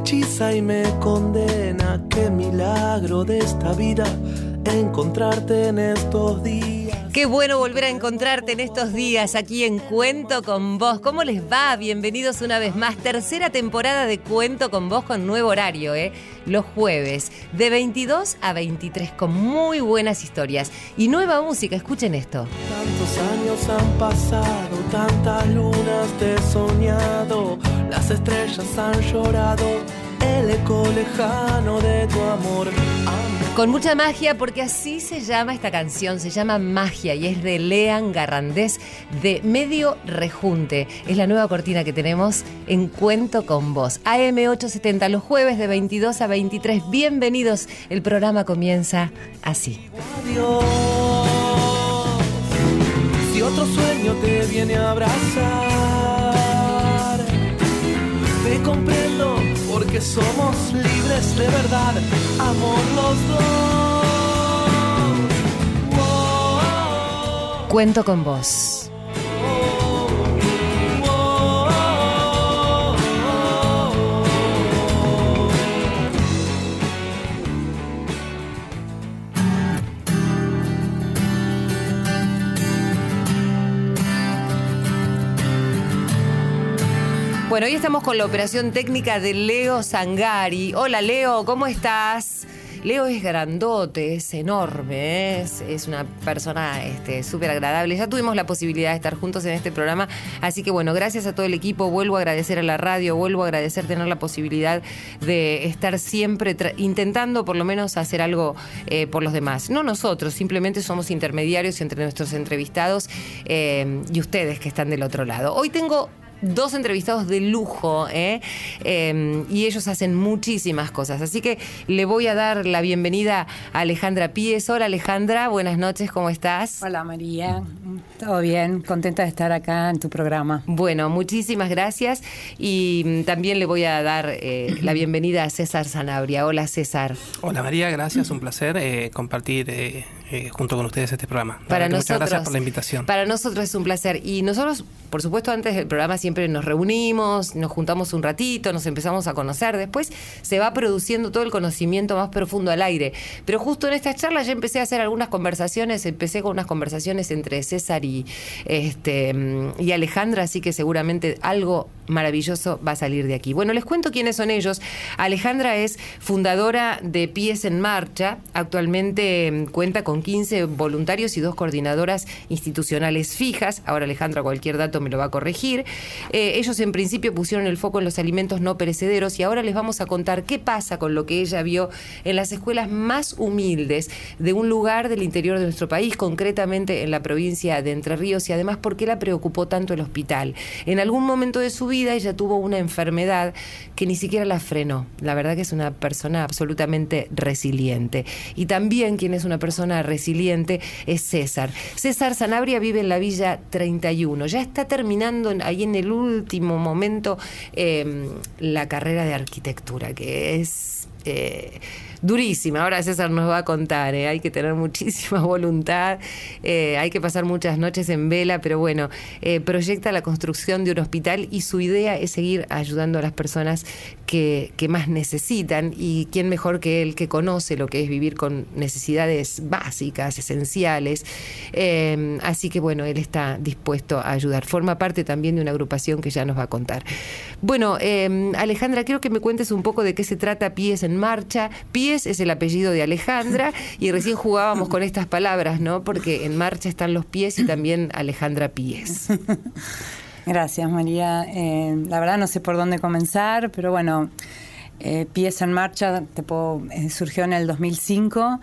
hechiza y me condena. Qué milagro de esta vida encontrarte en estos días. Qué bueno volver a encontrarte en estos días aquí en Cuento con Vos. ¿Cómo les va? Bienvenidos una vez más. Tercera temporada de Cuento con Vos con nuevo horario, ¿eh? Los jueves, de 22 a 23, con muy buenas historias y nueva música. Escuchen esto. Tantos años han pasado, tantas lunas te he soñado, las estrellas han llorado, el eco lejano de tu amor. Con mucha magia, porque así se llama esta canción, se llama Magia y es de Lean Garrandés de Medio Rejunte. Es la nueva cortina que tenemos en Cuento con Vos. AM870 los jueves de 22 a 23. Bienvenidos, el programa comienza así. Adiós. Si otro sueño te viene a abrazar, te porque somos libres de verdad, amor los dos. Cuento con Vos. Bueno, hoy estamos con la operación técnica de Leo Sangari. Hola Leo, ¿cómo estás? Leo es grandote, es enorme, es, una persona este, súper agradable. Ya tuvimos la posibilidad de estar juntos en este programa, así que bueno, gracias a todo el equipo, vuelvo a agradecer a la radio, vuelvo a agradecer tener la posibilidad de estar siempre intentando por lo menos hacer algo eh, por los demás. No nosotros, simplemente somos intermediarios entre nuestros entrevistados eh, y ustedes que están del otro lado. Hoy tengo dos entrevistados de lujo ¿eh? Eh, y ellos hacen muchísimas cosas. Así que le voy a dar la bienvenida a Alejandra Pies. Hola Alejandra, buenas noches, ¿cómo estás? Hola María, todo bien, contenta de estar acá en tu programa. Bueno, muchísimas gracias y mm, también le voy a dar eh, la bienvenida a César Sanabria. Hola César. Hola María, gracias, un placer eh, compartir eh, junto con ustedes este programa. Para nosotros, Muchas gracias por la invitación. Para nosotros es un placer. Y nosotros, por supuesto, antes del programa siempre nos reunimos, nos juntamos un ratito, nos empezamos a conocer. Después se va produciendo todo el conocimiento más profundo al aire. Pero justo en estas charlas ya empecé a hacer algunas conversaciones, empecé con unas conversaciones entre César y, este, mm, y Alejandra, así que seguramente algo maravilloso va a salir de aquí. Bueno, les cuento quiénes son ellos. Alejandra es fundadora de Pies en Marcha. Actualmente mm, cuenta con 15 voluntarios y dos coordinadoras institucionales fijas. Ahora Alejandra cualquier dato me lo va a corregir. Eh, ellos en principio pusieron el foco en los alimentos no perecederos y ahora les vamos a contar qué pasa con lo que ella vio en las escuelas más humildes de un lugar del interior de nuestro país, concretamente en la provincia de Entre Ríos y además por qué la preocupó tanto el hospital. En algún momento de su vida ella tuvo una enfermedad que ni siquiera la frenó. La verdad que es una persona absolutamente resiliente. Y también quien es una persona resiliente es César. César Sanabria vive en la Villa 31. Ya está terminando ahí en el último momento eh, la carrera de arquitectura, que es... eh, Durísima, ahora César nos va a contar, ¿eh? hay que tener muchísima voluntad, eh, hay que pasar muchas noches en vela, pero bueno, eh, proyecta la construcción de un hospital y su idea es seguir ayudando a las personas que, que más necesitan y quién mejor que él que conoce lo que es vivir con necesidades básicas, esenciales. Así que bueno, él está dispuesto a ayudar. Forma parte también de una agrupación que ya nos va a contar. Bueno, Alejandra, quiero que me cuentes un poco de qué se trata Pies en Marcha. Pies es el apellido de Alejandra y recién jugábamos con estas palabras, ¿no? Porque en marcha están los pies y también Alejandra Pies. Gracias María. Eh, la verdad no sé por dónde comenzar, pero bueno, eh, Pies en Marcha eh, surgió en el 2005.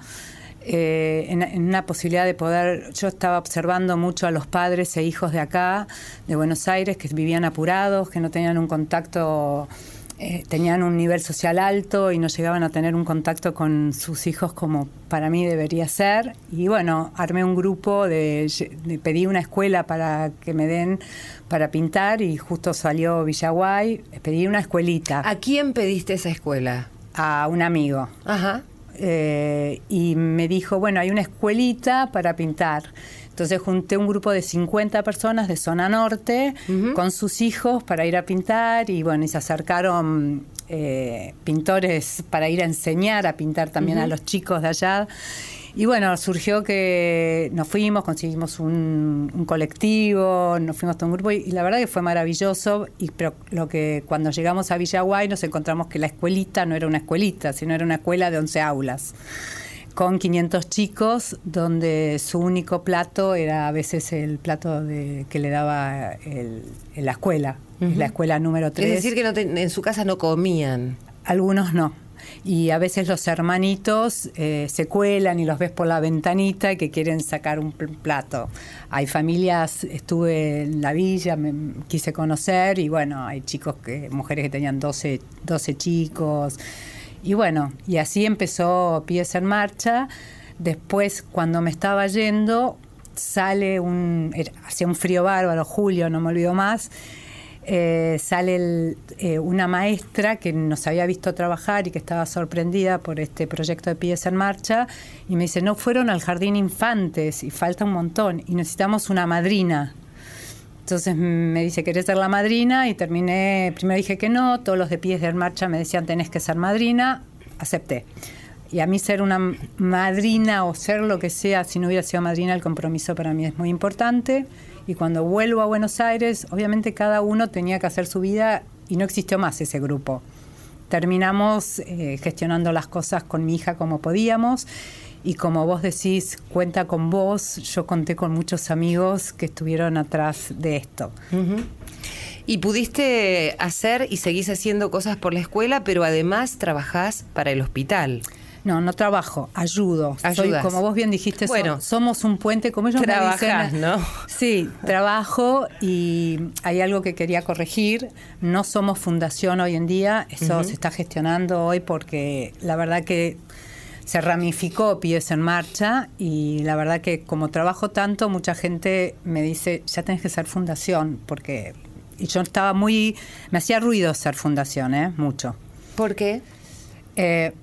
eh, en, en una posibilidad de poder, yo estaba observando mucho a los padres e hijos de acá, de Buenos Aires, que vivían apurados, que no tenían un contacto eh, tenían un nivel social alto y no llegaban a tener un contacto con sus hijos como para mí debería ser. Y bueno, armé un grupo, de, de- pedí una escuela para que me den para pintar y justo salió Villaguay, pedí una escuelita ¿A quién pediste esa escuela? a un amigo. Ajá. Eh, y me dijo, bueno, hay una escuelita para pintar. Entonces junté un grupo de 50 personas de zona norte con sus hijos para ir a pintar y bueno, y se acercaron eh, pintores para ir a enseñar a pintar también a los chicos de allá. Y bueno, surgió que nos fuimos, conseguimos un, colectivo, nos fuimos a un grupo y, la verdad que fue maravilloso. Y pero lo que cuando llegamos a Villaguay nos encontramos que la escuelita no era una escuelita, sino era una escuela de 11 aulas con 500 chicos, donde su único plato era a veces el plato de, que le daba el, en la escuela, la escuela número 3. Es decir, que no en su casa no comían. Algunos no. Y a veces los hermanitos eh, se cuelan y los ves por la ventanita que quieren sacar un plato. Hay familias, estuve en la villa, me quise conocer y bueno, hay chicos, que mujeres que tenían 12, 12 chicos y bueno, y así empezó Pies en Marcha. Después, cuando me estaba yendo, sale un. Hacía un frío bárbaro, julio, no me olvido más. Eh, sale eh, una maestra que nos había visto trabajar y que estaba sorprendida por este proyecto de Pies en Marcha y me dice, no fueron al jardín infantes y falta un montón y necesitamos una madrina. Entonces me dice, ¿querés ser la madrina? Y terminé, primero dije que no, todos los de pies de marcha me decían, tenés que ser madrina, acepté. Y a mí ser una madrina o ser lo que sea, si no hubiera sido madrina, el compromiso para mí es muy importante. Y cuando vuelvo a Buenos Aires, obviamente cada uno tenía que hacer su vida y no existió más ese grupo. Terminamos eh, gestionando las cosas con mi hija como podíamos y como vos decís, cuenta con vos, yo conté con muchos amigos que estuvieron atrás de esto. Y pudiste hacer y seguís haciendo cosas por la escuela, pero además trabajás para el hospital. No, no trabajo, ayudo. Soy, como vos bien dijiste, bueno, somos un puente, como ellos me ¿no? Sí, trabajo y hay algo que quería corregir. No somos fundación hoy en día, eso se está gestionando hoy porque la verdad que se ramificó Pies en Marcha y la verdad que como trabajo tanto, mucha gente me dice, ya tenés que ser fundación, porque y yo estaba muy, me hacía ruido ser fundación, ¿eh? mucho. ¿Por qué? Eh,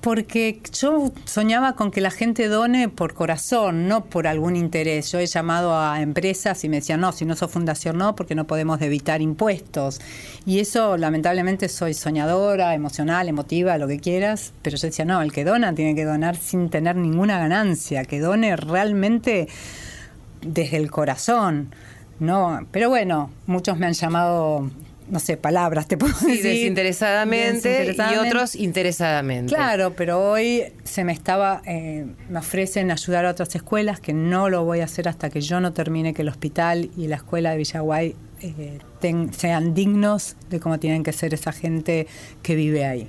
porque yo soñaba con que la gente done por corazón, no por algún interés. Yo he llamado a empresas y me decían, no, si no sos fundación no, porque no podemos evitar impuestos. Y eso, lamentablemente, soy soñadora, emocional, emotiva, lo que quieras, pero yo decía, no, el que dona tiene que donar sin tener ninguna ganancia, que done realmente desde el corazón. No, pero bueno, muchos me han llamado no sé, palabras te puedo decir. Desinteresadamente, y otros interesadamente. Claro, pero hoy se me estaba, eh, me ofrecen ayudar a otras escuelas que no lo voy a hacer hasta que yo no termine que el hospital y la escuela de Villaguay eh, sean dignos de cómo tienen que ser esa gente que vive ahí.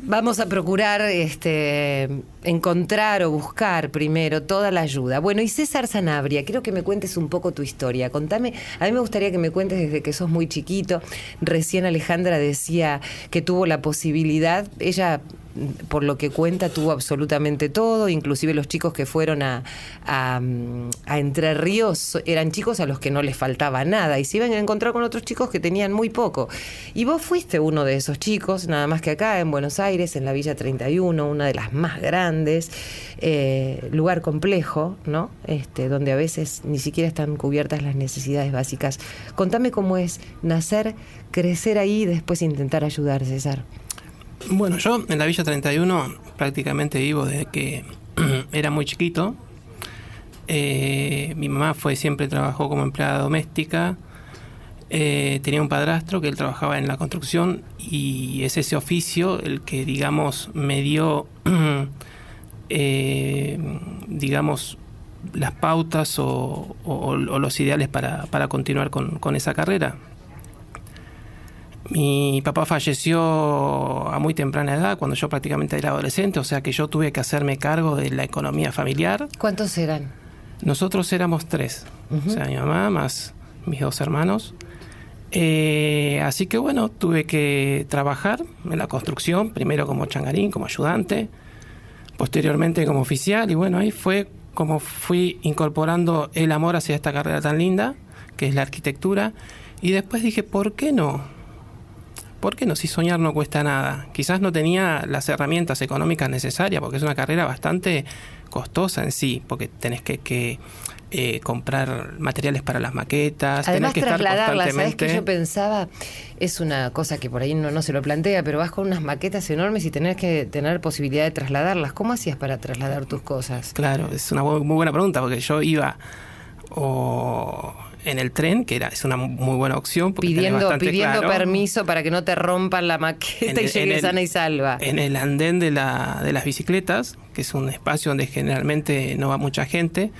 Vamos a procurar este, encontrar o buscar primero toda la ayuda. Bueno, y César Sanabria, quiero que me cuentes un poco tu historia. Contame, a mí me gustaría que me cuentes desde que sos muy chiquito. Recién Alejandra decía que tuvo la posibilidad, ella por lo que cuenta, tuvo absolutamente todo, inclusive los chicos que fueron a, a, Entre Ríos eran chicos a los que no les faltaba nada y se iban a encontrar con otros chicos que tenían muy poco. Y vos fuiste uno de esos chicos, nada más que acá en Buenos Aires, en la Villa 31, una de las más grandes, eh, lugar complejo, ¿no? Este, donde a veces ni siquiera están cubiertas las necesidades básicas. Contame cómo es nacer, crecer ahí y después intentar ayudar, César. Bueno, yo en la Villa 31 prácticamente vivo desde que era muy chiquito. Eh, mi mamá fue siempre trabajó como empleada doméstica. Eh, tenía un padrastro que él trabajaba en la construcción y es ese oficio el que, digamos, me dio, eh, digamos, las pautas o, los ideales para, continuar con esa carrera. Mi papá falleció a muy temprana edad, cuando yo prácticamente era adolescente, o sea que yo tuve que hacerme cargo de la economía familiar. ¿Cuántos eran? Nosotros éramos tres, o sea, mi mamá más mis dos hermanos. Eh, así que bueno, tuve que trabajar en la construcción, primero como changarín, como ayudante, posteriormente como oficial, y bueno, ahí fue como fui incorporando el amor hacia esta carrera tan linda, que es la arquitectura, y después dije, ¿por qué no? ¿por qué no? Si soñar no cuesta nada. Quizás no tenía las herramientas económicas necesarias, porque es una carrera bastante costosa en sí, porque tenés que, eh, comprar materiales para las maquetas, Además, tenés que trasladarlas, ¿sabes que yo pensaba? Es una cosa que por ahí no, no se lo plantea, pero vas con unas maquetas enormes y tenés que tener posibilidad de trasladarlas. ¿Cómo hacías para trasladar tus cosas? Claro, es una muy buena pregunta, porque yo iba o en el tren, que era, es una muy buena opción. Pidiendo, pidiendo permiso para que no te rompan la maqueta y llegues sana y salva. En el andén de, la, de las bicicletas, que es un espacio donde generalmente no va mucha gente,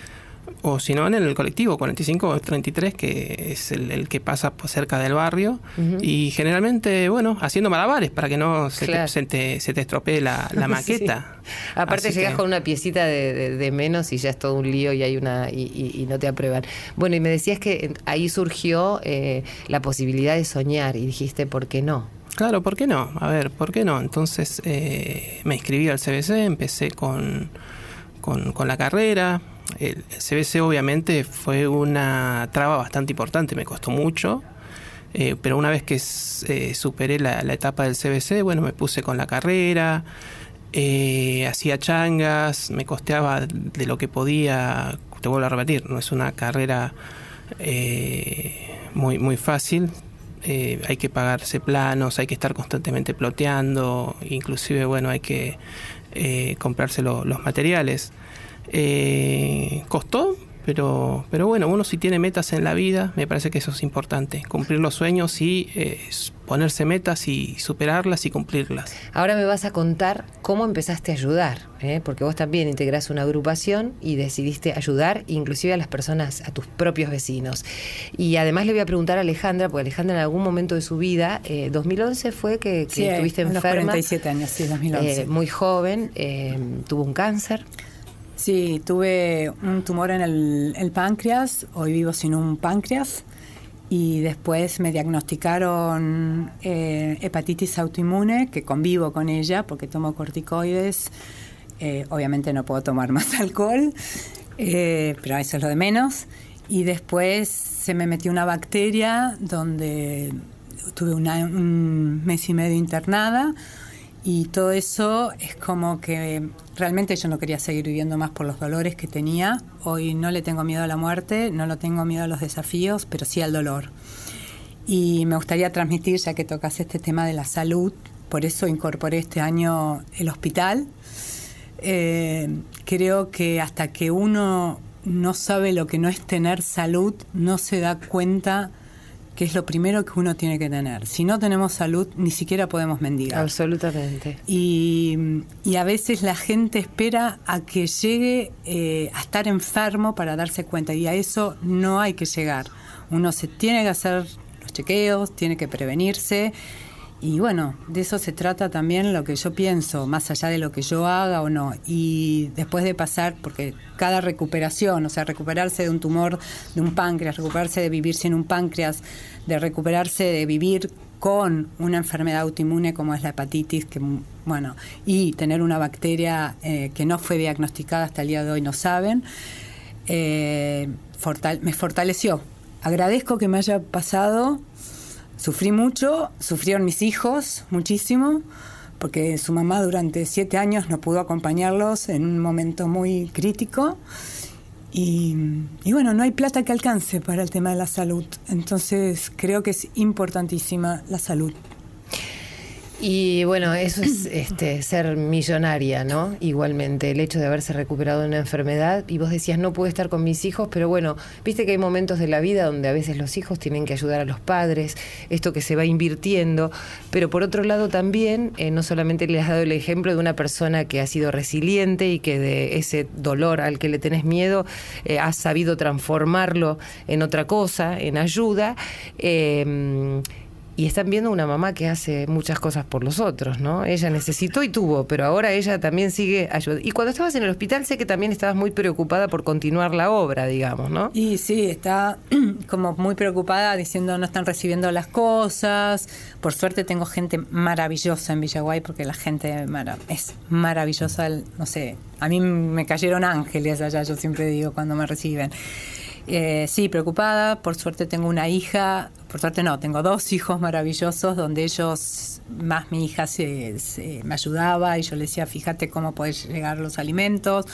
o si no en el colectivo 45 o 33 que es el, que pasa cerca del barrio. Y generalmente bueno haciendo malabares para que no se, te, se, te, estropee la, maqueta. Aparte llegas con una piecita de, menos y ya es todo un lío y hay una y, no te aprueban. Bueno y me decías que ahí surgió eh, la posibilidad de soñar y dijiste por qué no Claro, ¿por qué no? A ver, ¿por qué no? Entonces eh, me inscribí al CBC, empecé con, con, con la carrera, el CBC obviamente fue una traba bastante importante, me costó mucho, eh, pero una vez que eh, superé la, etapa del CBC, bueno, me puse con la carrera, eh, hacía changas, me costeaba de lo que podía, te vuelvo a repetir, no es una carrera muy, muy fácil, hay que pagarse planos, hay que estar constantemente ploteando, inclusive, bueno, hay que comprarse los materiales. Eh, costó, pero, pero bueno, uno si tiene metas en la vida, me parece que eso es importante, cumplir los sueños y eh, ponerse metas y superarlas y cumplirlas. Ahora me vas a contar cómo empezaste a ayudar, ¿eh? porque vos también integrás una agrupación y decidiste ayudar inclusive a las personas, a tus propios vecinos. Y además le voy a preguntar a Alejandra, porque Alejandra en algún momento de su vida, 2011 fue que, estuviste enferma. 47 años, sí, 2011. muy joven, tuvo un cáncer. Sí, tuve un tumor en el, páncreas, hoy vivo sin un páncreas y después me diagnosticaron eh, hepatitis autoinmune, que convivo con ella porque tomo corticoides. Eh, obviamente no puedo tomar más alcohol, eh, pero eso es lo de menos. Y después se me metió una bacteria donde tuve un mes y medio internada y todo eso es como que realmente yo no quería seguir viviendo más por los dolores que tenía. Hoy no le tengo miedo a la muerte, no lo tengo miedo a los desafíos, pero sí al dolor. Y me gustaría transmitir, ya que tocas este tema de la salud, por eso incorporé este año el hospital. Eh, creo que hasta que uno no sabe lo que no es tener salud, no se da cuenta que es lo primero que uno tiene que tener. Si no tenemos salud, ni siquiera podemos mendigar. Absolutamente. Y, a veces la gente espera a que llegue eh, a estar enfermo para darse cuenta, y a eso no hay que llegar. Uno se tiene que hacer los chequeos, tiene que prevenirse y bueno, de eso se trata también lo que yo pienso, más allá de lo que yo haga o no. Y después de pasar, porque cada recuperación, o sea, recuperarse de un tumor de un páncreas, recuperarse de vivir sin un páncreas, de recuperarse de vivir con una enfermedad autoinmune como es la hepatitis, que bueno, y tener una bacteria eh, que no fue diagnosticada hasta el día de hoy, no saben, eh, me fortaleció. Agradezco que me haya pasado Sufrí mucho, sufrieron mis hijos muchísimo, porque su mamá durante siete años no pudo acompañarlos en un momento muy crítico. Y, bueno, no hay plata que alcance para el tema de la salud. Entonces creo que es importantísima la salud. Y bueno, eso es este, ser millonaria, ¿no? Igualmente, el hecho de haberse recuperado de una enfermedad. Y vos decías, no puedo estar con mis hijos, pero bueno, viste que hay momentos de la vida donde a veces los hijos tienen que ayudar a los padres, esto que se va invirtiendo. Pero por otro lado también, eh, no solamente le has dado el ejemplo de una persona que ha sido resiliente y que de ese dolor al que le tenés miedo, eh, has sabido transformarlo en otra cosa, en ayuda. Eh, y están viendo una mamá que hace muchas cosas por los otros, ¿no? Ella necesitó y tuvo, pero ahora ella también sigue ayudando. Y cuando estabas en el hospital sé que también estabas muy preocupada por continuar la obra, digamos, ¿no? Y sí, está como muy preocupada diciendo no están recibiendo las cosas. Por suerte tengo gente maravillosa en Villaguay porque la gente es maravillosa, no sé, a mí me cayeron ángeles allá, yo siempre digo cuando me reciben. Eh, sí, preocupada. Por suerte tengo una hija por suerte no, tengo dos hijos maravillosos donde ellos, más mi hija se, me ayudaba y yo le decía, fíjate cómo puedes llegar los alimentos.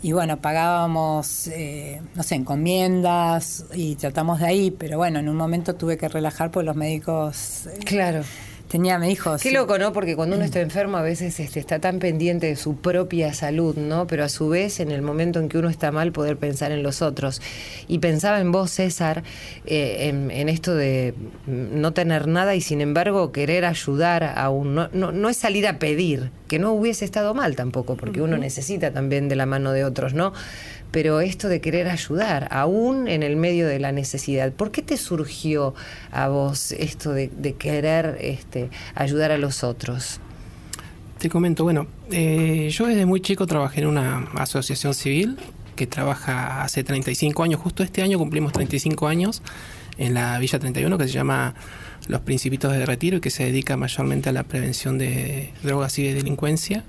Y bueno, pagábamos, eh, no sé, encomiendas y tratamos de ahí, pero bueno, en un momento tuve que relajar por los médicos. Eh, claro tenía mi hijo. Qué loco, ¿no? Porque cuando uno está enfermo a veces este, está tan pendiente de su propia salud, ¿no? Pero a su vez, en el momento en que uno está mal, poder pensar en los otros. Y pensaba en vos, César, eh, en, esto de no tener nada y sin embargo querer ayudar a un... No, no, es salir a pedir, que no hubiese estado mal tampoco, porque uno necesita también de la mano de otros, ¿no? pero esto de querer ayudar, aún en el medio de la necesidad, ¿por qué te surgió a vos esto de, querer este, ayudar a los otros? Te comento, bueno, eh, yo desde muy chico trabajé en una asociación civil que trabaja hace 35 años, justo este año cumplimos 35 años en la Villa 31 que se llama Los Principitos de Retiro y que se dedica mayormente a la prevención de drogas y de delincuencia.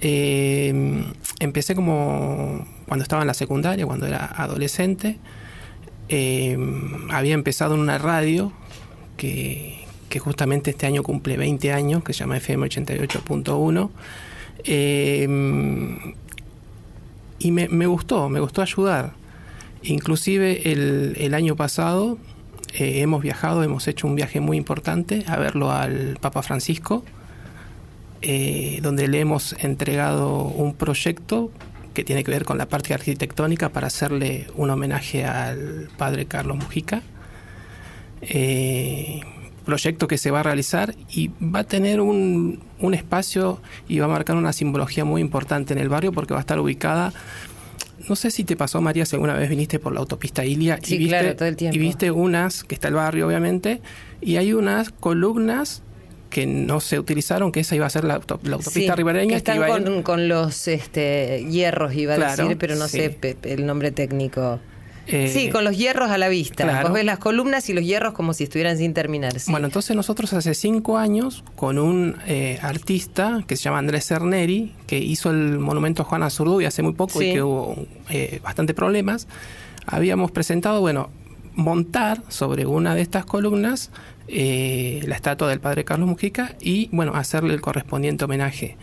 Eh, empecé como cuando estaba en la secundaria, cuando era adolescente. Eh, había empezado en una radio que, justamente este año cumple 20 años, que se llama FM 88.1. Eh, y me, gustó, me gustó ayudar. Inclusive el, año pasado eh, hemos viajado, hemos hecho un viaje muy importante a verlo al Papa Francisco, donde le hemos entregado un proyecto que tiene que ver con la parte arquitectónica para hacerle un homenaje al padre Carlos Mujica. Eh, proyecto que se va a realizar y va a tener un, espacio y va a marcar una simbología muy importante en el barrio porque va a estar ubicada no sé si te pasó, María, si alguna vez viniste por la autopista Ilia y, viste, y viste unas, que está el barrio obviamente, y hay unas columnas que no se utilizaron, que esa iba a ser la, autopista ribereña. Que están con, los este, hierros, iba a decir, pero no sé el nombre técnico. Eh, sí, con los hierros a la vista. Vos ves las columnas y los hierros como si estuvieran sin terminar. Bueno, entonces nosotros hace cinco años, con un eh, artista que se llama Andrés Cerneri, que hizo el monumento a Juana y hace muy poco y que hubo eh, bastante problemas, habíamos presentado, bueno, montar sobre una de estas columnas eh, la estatua del padre Carlos Mujica y bueno, hacerle el correspondiente homenaje.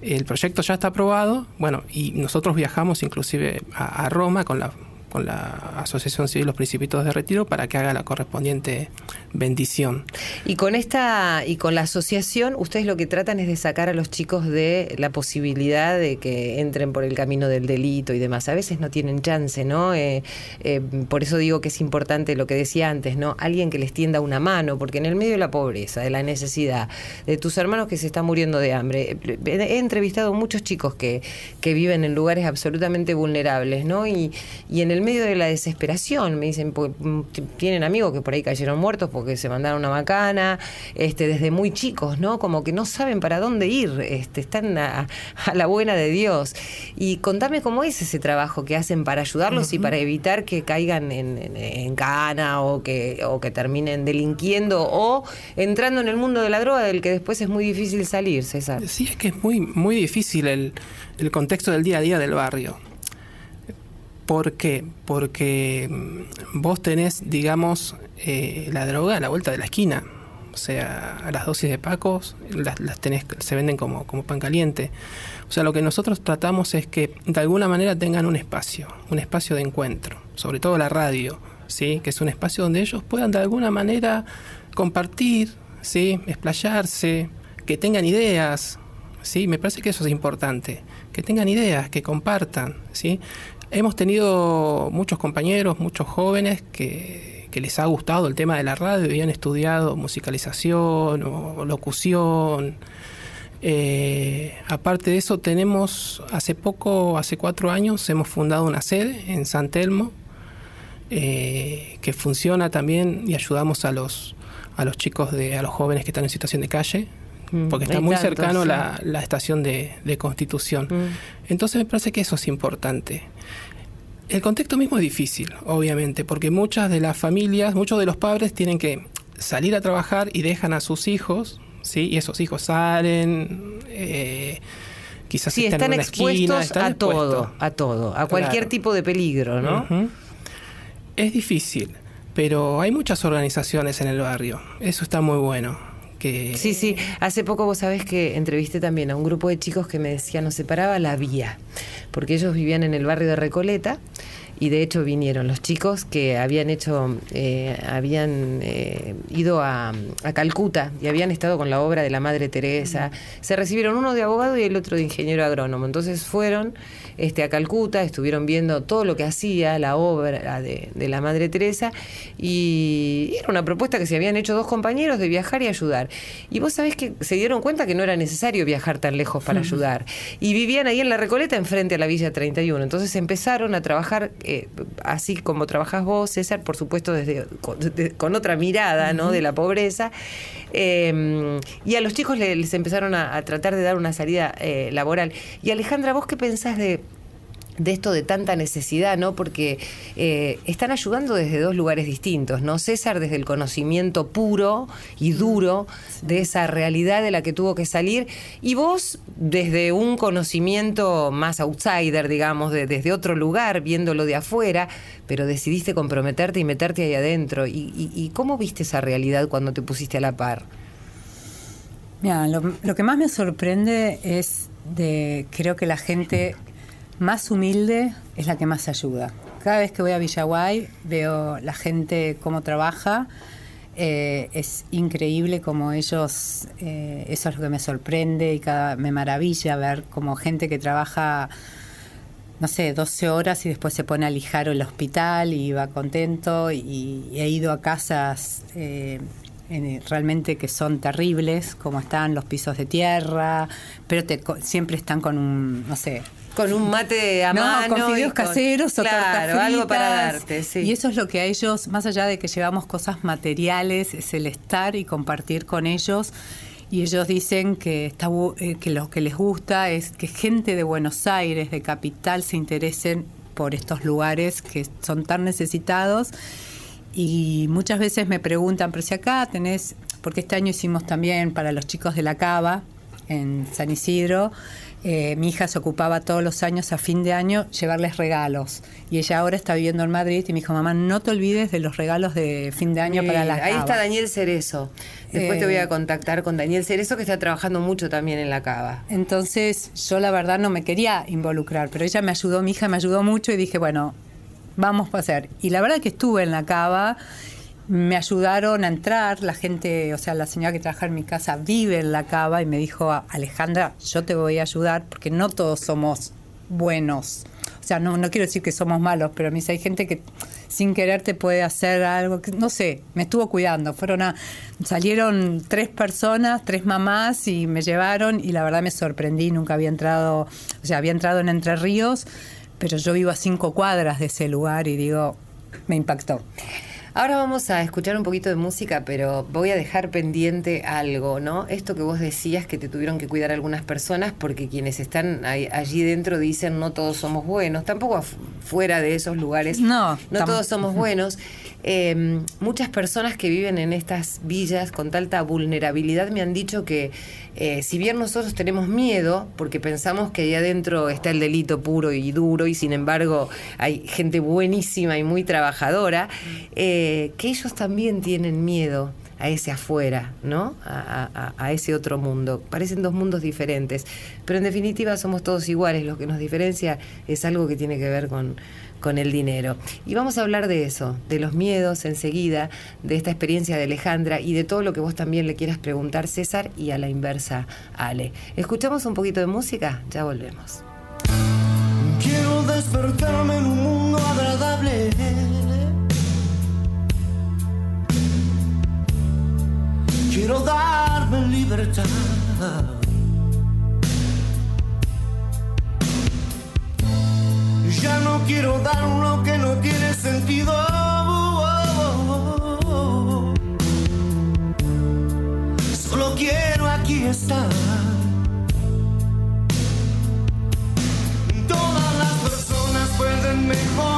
El proyecto ya está aprobado, bueno, y nosotros viajamos inclusive a Roma con la con la Asociación Civil Los Principitos de Retiro para que haga la correspondiente bendición. Y con esta y con la asociación, ustedes lo que tratan es de sacar a los chicos de la posibilidad de que entren por el camino del delito y demás. A veces no tienen chance, ¿no? Eh, eh, por eso digo que es importante lo que decía antes, ¿no? Alguien que les tienda una mano, porque en el medio de la pobreza, de la necesidad, de tus hermanos que se están muriendo de hambre, he entrevistado muchos chicos que, que viven en lugares absolutamente vulnerables, ¿no? Y, y en el medio de la desesperación. Me dicen, mm, tienen amigos que por ahí cayeron muertos porque se mandaron una macana, este, desde muy chicos, ¿no? Como que no saben para dónde ir, este, están a, la buena de Dios. Y contame cómo es ese trabajo que hacen para ayudarlos y para evitar que caigan en, cana o que, o que terminen delinquiendo o entrando en el mundo de la droga del que después es muy difícil salir, César. Sí, es que es muy, muy difícil el, el contexto del día a día del barrio. ¿Por qué? Porque mm, vos tenés, digamos, eh, la droga a la vuelta de la esquina. O sea, las dosis de pacos las, tenés, se venden como, como pan caliente. O sea, lo que nosotros tratamos es que de alguna manera tengan un espacio, un espacio de encuentro, sobre todo la radio, ¿sí? que es un espacio donde ellos puedan de alguna manera compartir, ¿sí? explayarse, que tengan ideas. ¿sí? Me parece que eso es importante, que tengan ideas, que compartan. ¿sí? Hemos tenido muchos compañeros, muchos jóvenes que, les ha gustado el tema de la radio y han estudiado musicalización o locución. Eh, aparte de eso, tenemos hace poco, hace cuatro años, hemos fundado una sede en San Telmo eh, que funciona también y ayudamos a los a los chicos de a los jóvenes que están en situación de calle mm, porque está muy cercano la, la, estación de, Constitución. Mm. Entonces me parece que eso es importante. El contexto mismo es difícil, obviamente, porque muchas de las familias, muchos de los padres tienen que salir a trabajar y dejan a sus hijos, ¿sí? Y esos hijos salen, eh, quizás están, expuestos a todo, a todo, a cualquier tipo de peligro, ¿no? Es difícil, pero hay muchas organizaciones en el barrio. Eso está muy bueno. Sí, sí. Hace poco vos sabés que entrevisté también a un grupo de chicos que me decían, nos separaba la vía, porque ellos vivían en el barrio de Recoleta y de hecho vinieron los chicos que habían hecho, eh, habían eh, ido a, Calcuta y habían estado con la obra de la Madre Teresa. Se recibieron uno de abogado y el otro de ingeniero agrónomo. Entonces fueron este, a Calcuta, estuvieron viendo todo lo que hacía la obra de, de, la Madre Teresa y era una propuesta que se habían hecho dos compañeros de viajar y ayudar. Y vos sabés que se dieron cuenta que no era necesario viajar tan lejos para ayudar. Y vivían ahí en la Recoleta, enfrente a la Villa 31. Entonces empezaron a trabajar eh, así como trabajás vos, César, por supuesto desde con, de, con otra mirada ¿no? de la pobreza. Eh, y a los chicos les, les empezaron a, a, tratar de dar una salida eh, laboral. Y Alejandra, ¿vos qué pensás de de esto de tanta necesidad, ¿no? Porque eh, están ayudando desde dos lugares distintos, ¿no? César desde el conocimiento puro y duro de esa realidad de la que tuvo que salir, y vos desde un conocimiento más outsider, digamos, de, desde otro lugar, viéndolo de afuera, pero decidiste comprometerte y meterte ahí adentro. ¿Y, y, y cómo viste esa realidad cuando te pusiste a la par? Mira, lo, lo que más me sorprende es de, creo que la gente más humilde es la que más ayuda. Cada vez que voy a Villaguay veo la gente cómo trabaja. Eh, es increíble como ellos, eh, eso es lo que me sorprende y cada, me maravilla ver como gente que trabaja, no sé, 12 horas y después se pone a lijar el hospital y va contento y, he ido a casas eh, en, realmente que son terribles, como están los pisos de tierra, pero siempre están con un, no sé, con un mate a no, mano. con fideos caseros con, o claro, fritas, algo para darte, sí. Y eso es lo que a ellos, más allá de que llevamos cosas materiales, es el estar y compartir con ellos. Y ellos dicen que, está, eh, que lo que les gusta es que gente de Buenos Aires, de capital, se interesen por estos lugares que son tan necesitados. Y muchas veces me preguntan, pero si acá tenés, porque este año hicimos también para los chicos de la Cava, en San Isidro, eh, mi hija se ocupaba todos los años a fin de año llevarles regalos. Y ella ahora está viviendo en Madrid y me dijo, mamá, no te olvides de los regalos de fin de año sí, para la Ahí cava. está Daniel Cerezo. Después Eh, te voy a contactar con Daniel Cerezo, que está trabajando mucho también en la cava. Entonces yo la verdad no me quería involucrar, pero ella me ayudó, mi hija me ayudó mucho y dije, bueno, vamos a hacer. Y la verdad que estuve en la cava me ayudaron a entrar, la gente, o sea, la señora que trabaja en mi casa vive en la cava y me dijo, Alejandra, yo te voy a ayudar porque no todos somos buenos. O sea, no, no quiero decir que somos malos, pero me dice, hay gente que sin querer te puede hacer algo, que, no sé, me estuvo cuidando. Fueron a, salieron tres personas, tres mamás y me llevaron y la verdad me sorprendí, nunca había entrado, o sea, había entrado en Entre Ríos, pero yo vivo a cinco cuadras de ese lugar y digo, me impactó. Ahora vamos a escuchar un poquito de música, pero voy a dejar pendiente algo, ¿no? Esto que vos decías que te tuvieron que cuidar algunas personas porque quienes están ahí, allí dentro dicen no todos somos buenos, tampoco fuera de esos lugares, no, no todos somos buenos. Eh, muchas personas que viven en estas villas con tanta vulnerabilidad me han dicho que eh, si bien nosotros tenemos miedo, porque pensamos que ahí adentro está el delito puro y duro, y sin embargo hay gente buenísima y muy trabajadora, eh, que ellos también tienen miedo a ese afuera, ¿no? A, ese otro mundo. Parecen dos mundos diferentes, pero en definitiva somos todos iguales. Lo que nos diferencia es algo que tiene que ver con, con el dinero. Y vamos a hablar de eso, de los miedos enseguida, de esta experiencia de Alejandra y de todo lo que vos también le quieras preguntar, César, y a la inversa, Ale. ¿Escuchamos un poquito de música? Ya volvemos. Quiero despertarme en un mundo agradable. Quiero darme libertad. Ya no quiero dar lo que no tiene sentido. Solo quiero aquí estar. Todas las personas pueden mejorar.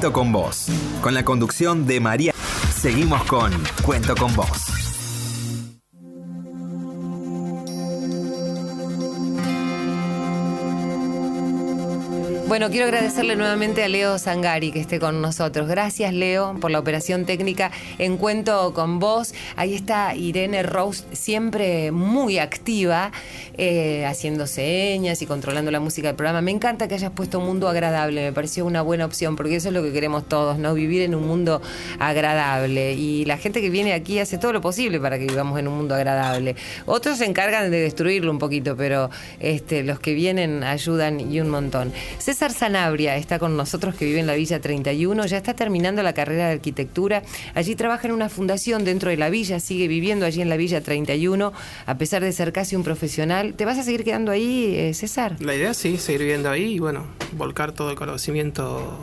Cuento con vos. Con la conducción de María. Seguimos con Cuento con vos. Bueno, quiero agradecerle nuevamente a Leo Zangari que esté con nosotros. Gracias, Leo, por la operación técnica en Cuento con Vos. Ahí está Irene Rose, siempre muy activa, eh, haciendo señas y controlando la música del programa. Me encanta que hayas puesto Mundo Agradable, me pareció una buena opción, porque eso es lo que queremos todos, ¿no? Vivir en un mundo agradable. Y la gente que viene aquí hace todo lo posible para que vivamos en un mundo agradable. Otros se encargan de destruirlo un poquito, pero este, los que vienen ayudan y un montón. César Sanabria está con nosotros, que vive en la Villa 31, ya está terminando la carrera de arquitectura. Allí trabaja en una fundación dentro de la villa, sigue viviendo allí en la Villa 31, a pesar de ser casi un profesional. ¿Te vas a seguir quedando ahí, eh, César? La idea sí, seguir viviendo ahí y bueno, volcar todo el conocimiento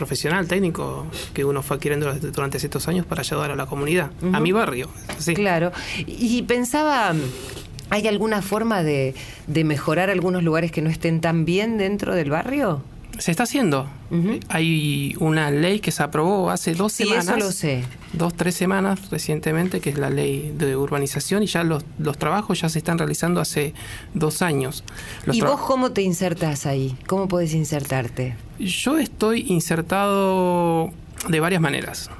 profesional, técnico que uno fue adquiriendo durante estos años para ayudar a la comunidad, a mi barrio. Sí. Claro. Y pensaba, ¿hay alguna forma de, de mejorar algunos lugares que no estén tan bien dentro del barrio? Se está haciendo. Hay una ley que se aprobó hace dos Sí, semanas. eso lo sé. Dos, tres semanas recientemente, que es la ley de urbanización, y ya los, los trabajos ya se están realizando hace dos años. Los ¿Y vos cómo te insertás ahí? ¿Cómo podés insertarte? Yo estoy insertado de varias maneras.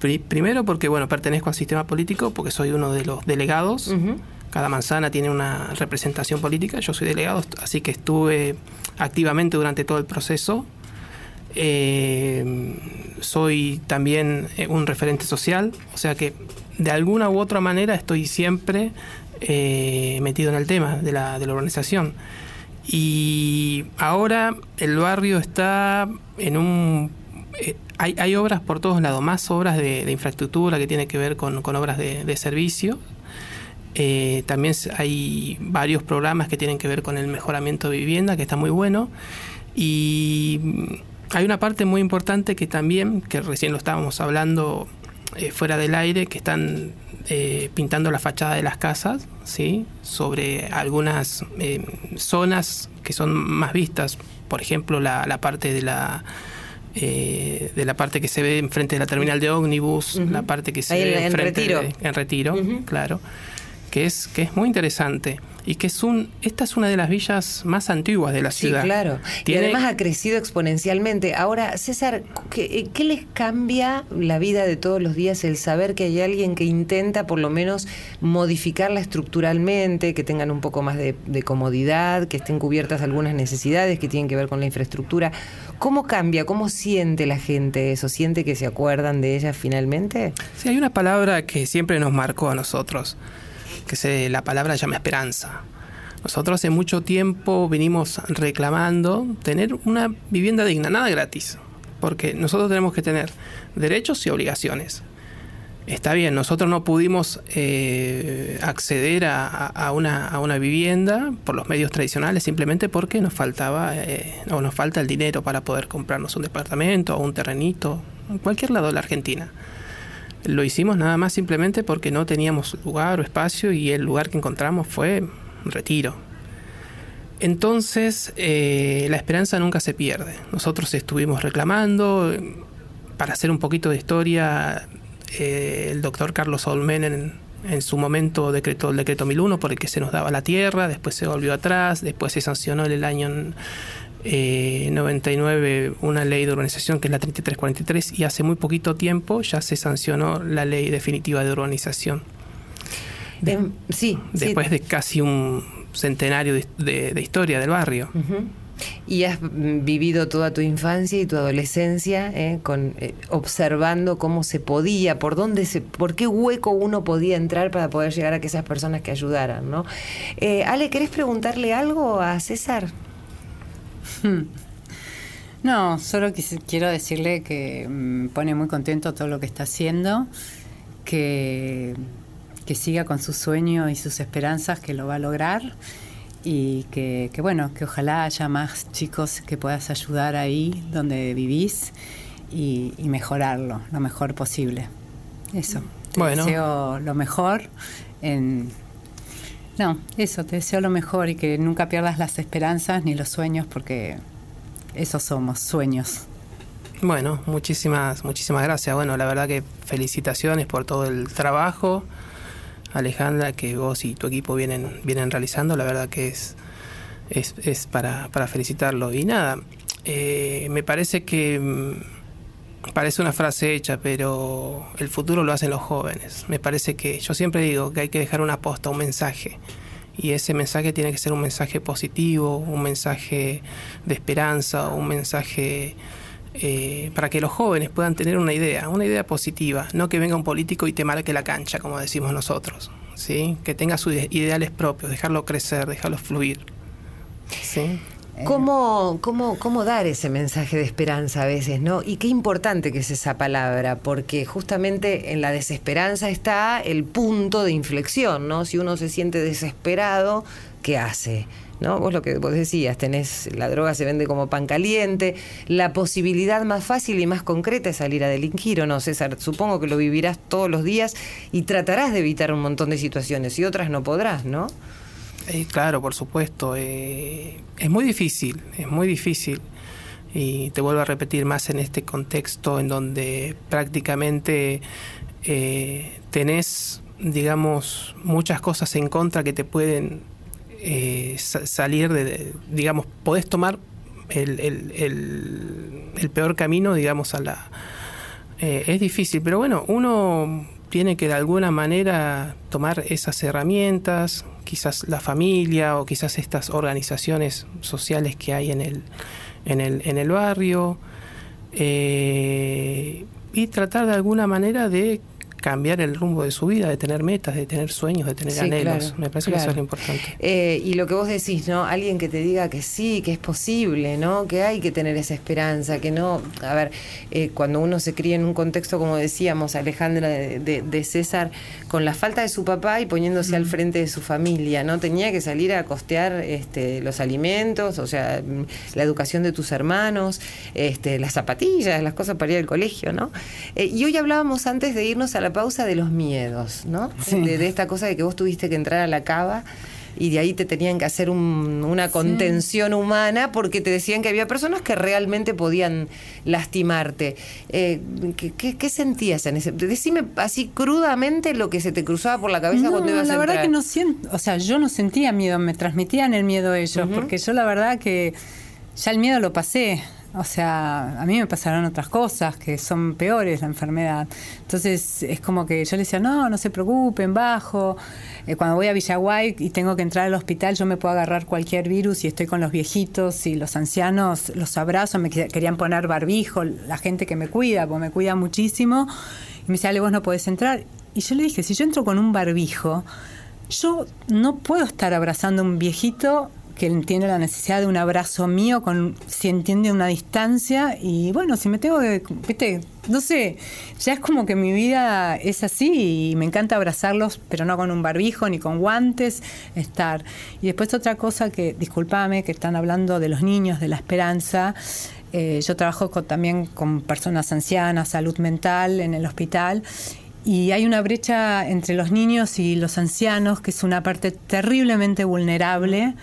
Pri- primero porque, bueno, pertenezco al sistema político, porque soy uno de los delegados. Cada manzana tiene una representación política. Yo soy delegado, así que estuve activamente durante todo el proceso. Eh, soy también eh, un referente social, o sea que de alguna u otra manera estoy siempre eh, metido en el tema de la, de la organización. Y ahora el barrio está en un... eh, hay, hay obras por todos lados, más obras de, de infraestructura que tiene que ver con, con obras de, de servicio. Eh, también hay varios programas que tienen que ver con el mejoramiento de vivienda, que está muy bueno. Y mm, hay una parte muy importante que también, que recién lo estábamos hablando eh, fuera del aire, que están eh, pintando la fachada de las casas, ¿sí? sobre algunas eh, zonas que son más vistas, por ejemplo, la, la parte de la... eh, de la parte que se ve enfrente de la terminal de ómnibus, la parte que se Ahí ve en- en enfrente Retiro. de- en retiro, claro, que es que es muy interesante y que es un esta es una de las villas más antiguas de la Sí, ciudad. claro. Tiene- Y además ha crecido exponencialmente. Ahora, César, ¿qué, eh, qué les cambia la vida de todos los días el saber que hay alguien que intenta por lo menos modificarla estructuralmente, que tengan un poco más de, de comodidad, que estén cubiertas algunas necesidades que tienen que ver con la infraestructura? ¿Cómo cambia? ¿Cómo siente la gente eso? ¿Siente que se acuerdan de ella finalmente? Sí, hay una palabra que siempre nos marcó a nosotros, que se, la palabra llama esperanza. Nosotros hace mucho tiempo venimos reclamando tener una vivienda digna, nada gratis, porque nosotros tenemos que tener derechos y obligaciones. Está bien, nosotros no pudimos eh, acceder a, una, a una vivienda por los medios tradicionales simplemente porque nos faltaba eh, o nos falta el dinero para poder comprarnos un departamento o un terrenito en cualquier lado de la Argentina. Lo hicimos nada más simplemente porque no teníamos lugar o espacio y el lugar que encontramos fue Retiro. Entonces, eh, la esperanza nunca se pierde. Nosotros estuvimos reclamando, para hacer un poquito de historia, eh, el doctor Carlos Olmen en, en, su momento decretó el decreto 1001 por el que se nos daba la tierra, después se volvió atrás, después se sancionó en el año 99 eh, una ley de urbanización que es la 3343 y hace muy poquito tiempo ya se sancionó la ley definitiva de urbanización. Em, sí. Después de casi un centenario de, historia del barrio. Y has vivido toda tu infancia y tu adolescencia eh, con, eh, observando cómo se podía, por dónde se, por qué hueco uno podía entrar para poder llegar a que esas personas que ayudaran, ¿no? Ale, ¿querés preguntarle algo a César? No, solo quiero decirle que me pone muy contento todo lo que está haciendo, que, que siga con su sueño y sus esperanzas, que lo va a lograr y que, bueno, que ojalá haya más chicos que puedas ayudar ahí donde vivís y, mejorarlo lo mejor posible. Eso. Te deseo lo mejor en no, eso, te deseo lo mejor y que nunca pierdas las esperanzas ni los sueños porque esos somos, sueños. Bueno, muchísimas, muchísimas gracias. Bueno, la verdad que felicitaciones por todo el trabajo, Alejandra, que vos y tu equipo vienen, vienen realizando. La verdad que es, es, para, para felicitarlo. Y nada, eh, me parece que mm, parece una frase hecha, pero el futuro lo hacen los jóvenes. Me parece que yo siempre digo que hay que dejar una posta, un mensaje y ese mensaje tiene que ser un mensaje positivo, un mensaje de esperanza, un mensaje eh, para que los jóvenes puedan tener una idea, una idea positiva, no que venga un político y te marque la cancha, como decimos nosotros, ¿sí? que tenga sus ideales propios, dejarlo crecer, dejarlo fluir. ¿sí? ¿Cómo, cómo, ¿Cómo dar ese mensaje de esperanza a veces, no? Y qué importante que es esa palabra, porque justamente en la desesperanza está el punto de inflexión, ¿no? Si uno se siente desesperado, ¿qué hace? ¿no? Vos lo que vos decías, tenés, la droga se vende como pan caliente, la posibilidad más fácil y más concreta es salir a delinquir, ¿o no, César? Supongo que lo vivirás todos los días y tratarás de evitar un montón de situaciones y otras no podrás, ¿no? Eh, claro, por supuesto. Eh, es muy difícil, es muy difícil. Y te vuelvo a repetir más en este contexto en donde prácticamente eh, tenés, digamos, muchas cosas en contra que te pueden salir de, digamos, podés tomar el, el, peor camino, digamos, a la... es difícil, pero bueno, uno tiene que de alguna manera tomar esas herramientas, quizás la familia o quizás estas organizaciones sociales que hay en el, en el, en el barrio, eh, y tratar de alguna manera de cambiar el rumbo de su vida, de tener metas, de tener sueños, de tener anhelos. Me parece que eso es lo importante. Eh, y lo que vos decís, ¿no? Alguien que te diga que sí, que es posible, ¿no? Que hay que tener esa esperanza, que no. A ver, eh, cuando uno se cría en un contexto, como decíamos, Alejandra de, César, con la falta de su papá y poniéndose al frente de su familia, ¿no? Tenía que salir a costear este, los alimentos, o sea, la educación de tus hermanos, este, las zapatillas, las cosas para ir al colegio, ¿no? Eh, y hoy hablábamos antes de irnos a la pausa de los miedos, ¿no? De, esta cosa de que vos tuviste que entrar a la cava y de ahí te tenían que hacer una contención humana porque te decían que había personas que realmente podían lastimarte. Eh, ¿qué, sentías en ese? Decime así crudamente lo que se te cruzaba por la cabeza cuando ibas a entrar. La verdad que no siento, o sea, yo no sentía miedo, me transmitían el miedo ellos, porque yo la verdad que ya el miedo lo pasé. O sea, a mí me pasaron otras cosas que son peores la enfermedad. Entonces es como que yo le decía, no, no se preocupen, bajo. Eh, cuando voy a Villaguay y tengo que entrar al hospital, yo me puedo agarrar cualquier virus y estoy con los viejitos y los ancianos, los abrazo, me querían poner barbijo, la gente que me cuida, porque me cuida muchísimo. Y me decía, Ale, vos no podés entrar. Y yo le dije, si yo entro con un barbijo, yo no puedo estar abrazando a un viejito que tiene la necesidad de un abrazo mío, con si entiende una distancia, y bueno, si me tengo que, viste, no sé, ya es como que mi vida es así y me encanta abrazarlos, pero no con un barbijo ni con guantes, estar. Y después otra cosa que, discúlpame, que están hablando de los niños, de la esperanza. Eh, yo trabajo también con personas ancianas, salud mental en el hospital y hay una brecha entre los niños y los ancianos que es una parte terriblemente vulnerable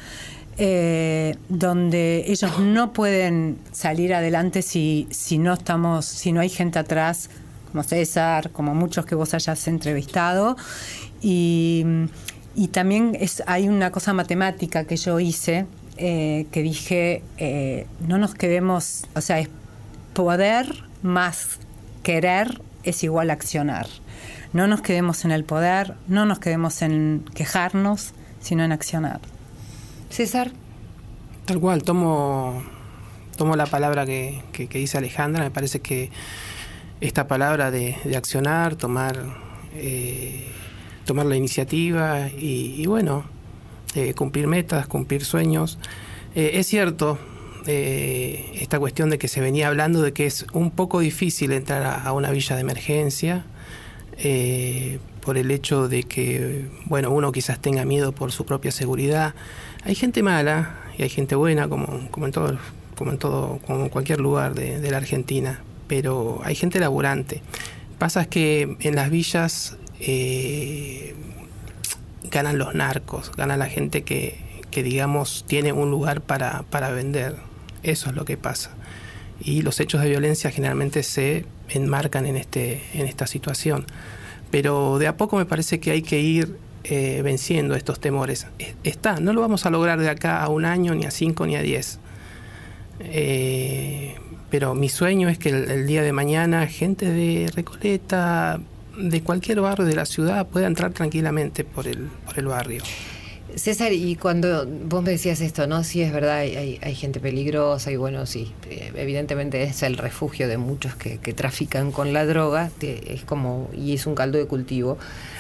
eh, donde ellos no pueden salir adelante si, si no estamos, si no hay gente atrás, como César, como muchos que vos hayas entrevistado. Y, también es, hay una cosa matemática que yo hice, eh, que dije, eh, no nos quedemos, o sea, es poder más querer es igual a accionar. No nos quedemos en el poder, no nos quedemos en quejarnos, sino en accionar. César. Tal cual, tomo, tomo la palabra que, dice Alejandra, me parece que esta palabra de, accionar, tomar, eh, tomar la iniciativa y, bueno, eh, cumplir metas, cumplir sueños. Eh, es cierto, esta cuestión de que se venía hablando de que es un poco difícil entrar a, una villa de emergencia por el hecho de que, bueno, uno quizás tenga miedo por su propia seguridad. Hay gente mala y hay gente buena, como, en todo, como en todo, como en cualquier lugar de, la Argentina, pero hay gente laburante. Pasa es que en las villas eh, ganan los narcos, gana la gente que, que digamos tiene un lugar para, para vender. Eso es lo que pasa. Y los hechos de violencia generalmente se enmarcan en, este, en esta situación. Pero de a poco me parece que hay que ir eh, venciendo estos temores. Está, no lo vamos a lograr de acá a un año, ni a cinco, ni a diez. Eh, pero mi sueño es que el, día de mañana gente de Recoleta, de cualquier barrio de la ciudad, pueda entrar tranquilamente por el, por el barrio. César, y cuando vos me decías esto, ¿no? Sí, es verdad, hay, hay, gente peligrosa y bueno, sí, eh, evidentemente es el refugio de muchos que, que trafican con la droga, es como, y es un caldo de cultivo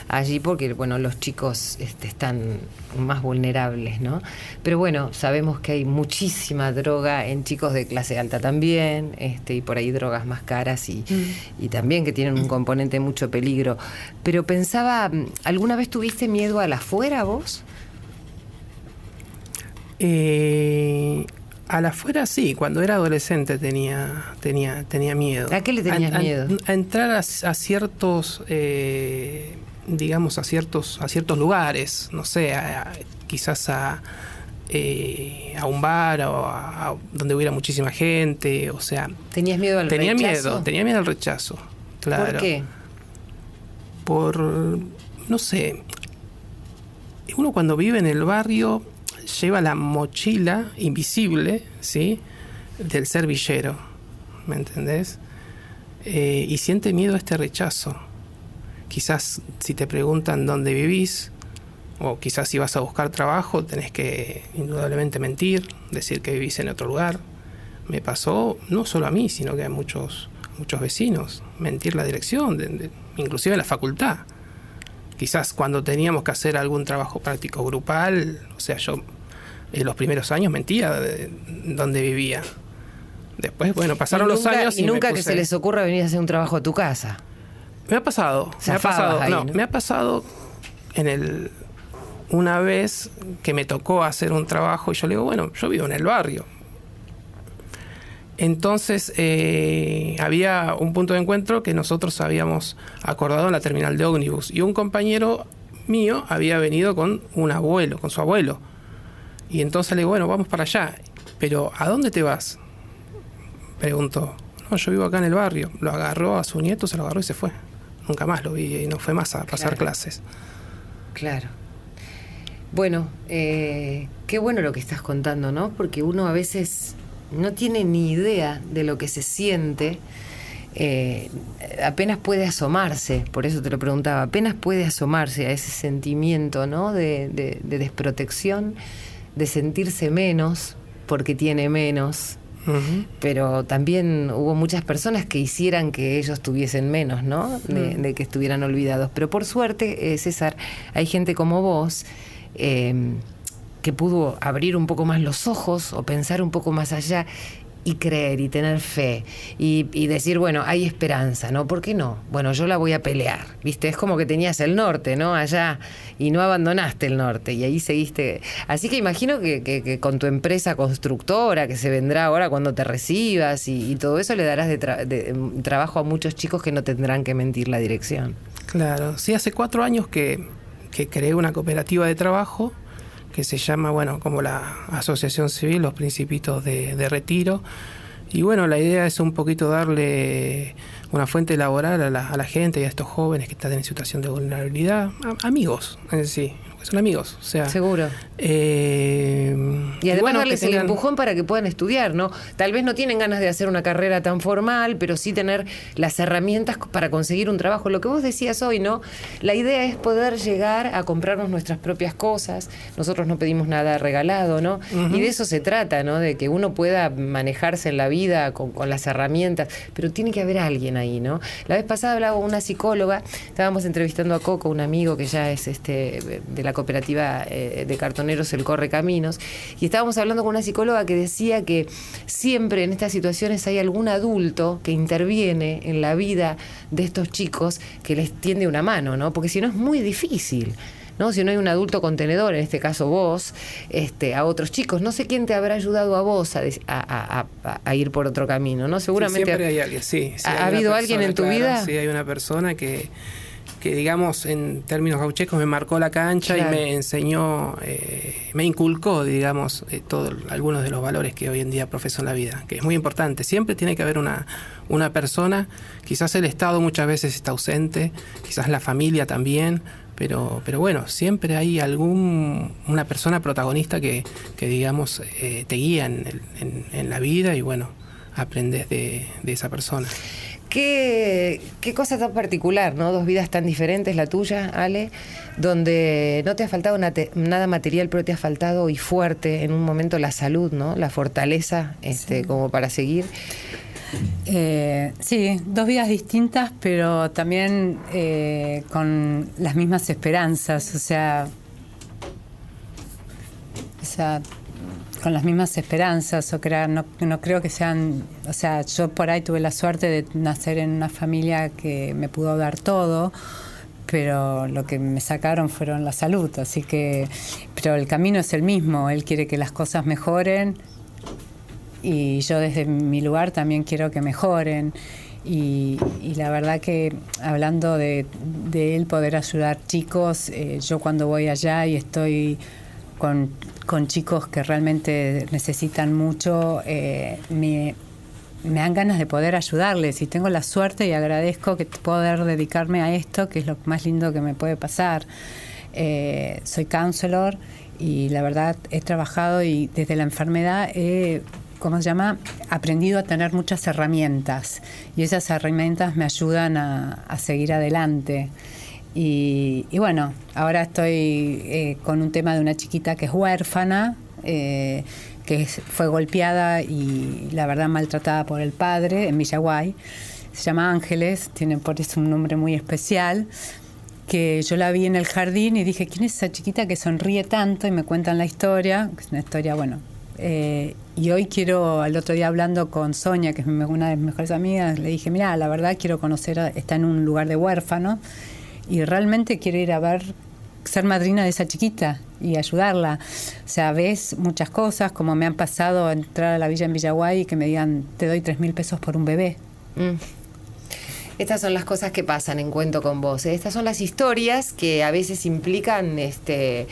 allí porque, bueno, los chicos este, están más vulnerables, ¿no? Pero bueno, sabemos que hay muchísima droga en chicos de clase alta también, este, y por ahí drogas más caras y, mm. y también que tienen un componente de mucho peligro. Pero pensaba, ¿alguna vez tuviste miedo a la afuera vos? Eh, a la afuera sí, cuando era adolescente tenía, tenía, tenía miedo. ¿A qué le tenías miedo? A, entrar a, ciertos eh, digamos, a ciertos, a ciertos lugares, no sé, quizás a, eh, a un bar o a, donde hubiera muchísima gente, o sea... ¿Tenías miedo al tenía rechazo? Miedo, tenía miedo al rechazo, claro. ¿Por qué? Por, no sé, uno cuando vive en el barrio lleva la mochila invisible, ¿sí? Del ser villero, ¿me entendés? Eh, y siente miedo a este rechazo quizás si te preguntan dónde vivís, o quizás si vas a buscar trabajo, tenés que indudablemente mentir, decir que vivís en otro lugar. Me pasó no solo a mí, sino que a muchos, muchos vecinos, mentir la dirección, inclusive la facultad. Quizás cuando teníamos que hacer algún trabajo práctico grupal, o sea, yo en los primeros años mentía de dónde vivía. Después, bueno, pasaron los años y, nunca que se les ocurra venir a hacer un trabajo a tu casa. Me ha pasado. me ha pasado. no, me ha pasado en el una vez que me tocó hacer un trabajo y yo le digo, bueno, yo vivo en el barrio. Entonces eh, había un punto de encuentro que nosotros habíamos acordado en la terminal de ómnibus y un compañero mío había venido con un abuelo, con su abuelo. Y entonces le digo, bueno, vamos para allá. Pero ¿a dónde te vas? Preguntó. No, yo vivo acá en el barrio. Lo agarró a su nieto, se lo agarró y se fue nunca más lo vi y no fue más a pasar clases. Claro. Bueno, eh, qué bueno lo que estás contando, ¿no? Porque uno a veces no tiene ni idea de lo que se siente. Eh, apenas puede asomarse, por eso te lo preguntaba, apenas puede asomarse a ese sentimiento, ¿no? De, de desprotección, de sentirse menos porque tiene menos, pero también hubo muchas personas que hicieran que ellos tuviesen menos, ¿no? De, mm. que estuvieran olvidados. Pero por suerte, eh, César, hay gente como vos. Em, que pudo abrir un poco más los ojos o pensar un poco más allá y creer y tener fe y, decir, bueno, hay esperanza, ¿no? ¿Por qué no? Bueno, yo la voy a pelear, ¿viste? Es como que tenías el norte, ¿no? Allá y no abandonaste el norte y ahí seguiste. Así que imagino que, con tu empresa constructora que se vendrá ahora cuando te recibas y, todo eso le darás de, trabajo a muchos chicos que no tendrán que mentir la dirección. Claro, sí, hace cuatro años que, que creé una cooperativa de trabajo que se llama, bueno, como la Asociación Civil, los Principitos de, Retiro. Y bueno, la idea es un poquito darle una fuente laboral a la, a la gente y a estos jóvenes que están en situación de vulnerabilidad, amigos en sí, son amigos. O sea, Seguro. Eh, y además darles el empujón para que puedan estudiar, ¿no? Tal vez no tienen ganas de hacer una carrera tan formal, pero sí tener las herramientas para conseguir un trabajo. Lo que vos decías hoy, ¿no? La idea es poder llegar a comprarnos nuestras propias cosas. Nosotros no pedimos nada regalado, ¿no? Y de eso se trata, ¿no? De que uno pueda manejarse en la vida con, las herramientas, pero tiene que haber alguien ahí, ¿no? La vez pasada hablaba con una psicóloga, estábamos entrevistando a Coco, un amigo que ya es este de la cooperativa eh, de cartoneros El Corre Caminos, y estábamos hablando con una psicóloga que decía que siempre en estas situaciones hay algún adulto que interviene en la vida de estos chicos que les tiende una mano, ¿no? Porque si no es muy difícil. ¿no? Si no hay un adulto contenedor, en este caso vos, este, a otros chicos, no sé quién te habrá ayudado a vos a, ir por otro camino, ¿no? Seguramente. siempre hay alguien, sí. ¿Ha habido alguien en tu vida? Sí, hay una persona que que digamos en términos gauchescos me marcó la cancha y me enseñó, eh, me inculcó, digamos, eh, todo, algunos de los valores que hoy en día profeso en la vida, que es muy importante. Siempre tiene que haber una, una persona, quizás el Estado muchas veces está ausente, quizás la familia también, pero, pero bueno, siempre hay algún, una persona protagonista que, que digamos, eh, te guía en, en, la vida y bueno, aprendes de, de esa persona. Qué, cosa tan particular, ¿no? Dos vidas tan diferentes, la tuya, Ale, donde no te ha faltado nada material, pero te ha faltado y fuerte en un momento la salud, ¿no? La fortaleza, este, como para seguir. Eh, sí, dos vidas distintas, pero también eh, con las mismas esperanzas, o sea, o sea, con las mismas esperanzas o crear, no, no creo que sean, o sea, yo por ahí tuve la suerte de nacer en una familia que me pudo dar todo, pero lo que me sacaron fueron la salud, así que, pero el camino es el mismo, él quiere que las cosas mejoren y yo desde mi lugar también quiero que mejoren. Y, la verdad que hablando de, él poder ayudar chicos, eh, yo cuando voy allá y estoy con, con chicos que realmente necesitan mucho, eh, me, me, dan ganas de poder ayudarles y tengo la suerte y agradezco que poder dedicarme a esto, que es lo más lindo que me puede pasar. Eh, soy counselor y la verdad he trabajado y desde la enfermedad he ¿cómo se llama? Aprendido a tener muchas herramientas y esas herramientas me ayudan a, a seguir adelante. Y, bueno, ahora estoy eh, con un tema de una chiquita que es huérfana, eh, que fue golpeada y la verdad maltratada por el padre en Villaguay. Se llama Ángeles, tiene por eso un nombre muy especial que yo la vi en el jardín y dije, ¿quién es esa chiquita que sonríe tanto? Y me cuentan la historia, que es una historia, bueno. Eh, y hoy quiero, al otro día hablando con Sonia, que es una de mis mejores amigas, le dije, mira, la verdad quiero conocer, está en un lugar de huérfano y realmente quiero ir a ver, ser madrina de esa chiquita y ayudarla. O sea, ves muchas cosas, como me han pasado a entrar a la villa en Villaguay y que me digan, te doy tres mil pesos por un bebé. Mm. Estas son las cosas que pasan en Cuento con Vos. ¿eh? Estas son las historias que a veces implican este,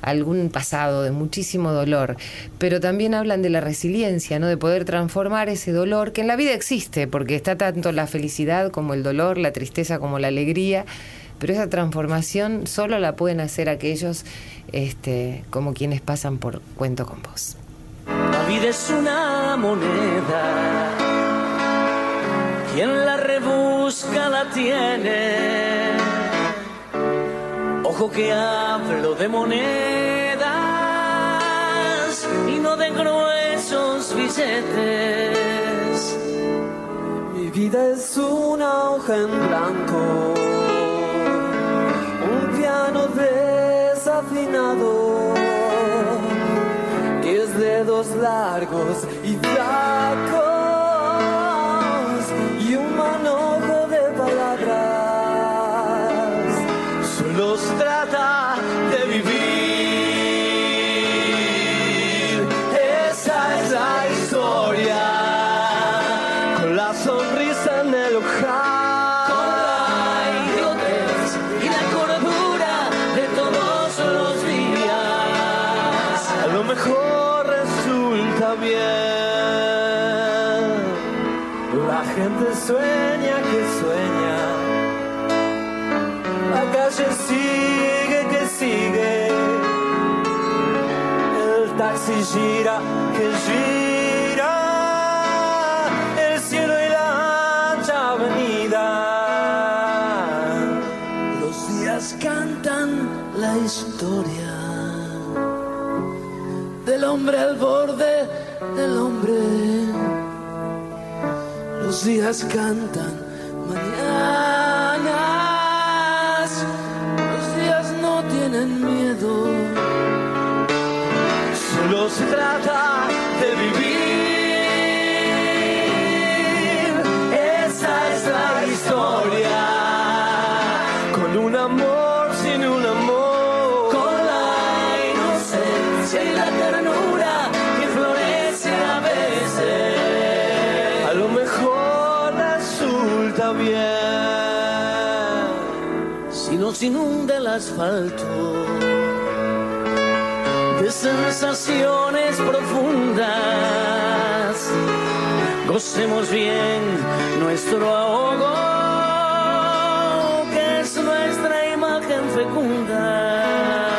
algún pasado de muchísimo dolor, pero también hablan de la resiliencia, ¿no? de poder transformar ese dolor que en la vida existe, porque está tanto la felicidad como el dolor, la tristeza como la alegría pero esa transformación solo la pueden hacer aquellos este, como quienes pasan por Cuento con Vos. La vida es una moneda, quien la rebusca la tiene. Ojo que hablo de monedas y no de gruesos billetes. Mi vida es una hoja en blanco desafinado, que es dedos largos y flacos y un manojo de palabras. Solo trata sueña que sueña. La calle sigue que sigue. El taxi gira que gira. El cielo y la ancha avenida. Los días cantan la historia del hombre al borde del hombre. Días cantan nos inunda el asfalto de sensaciones profundas. Gocemos bien nuestro ahogo, que es nuestra imagen fecunda.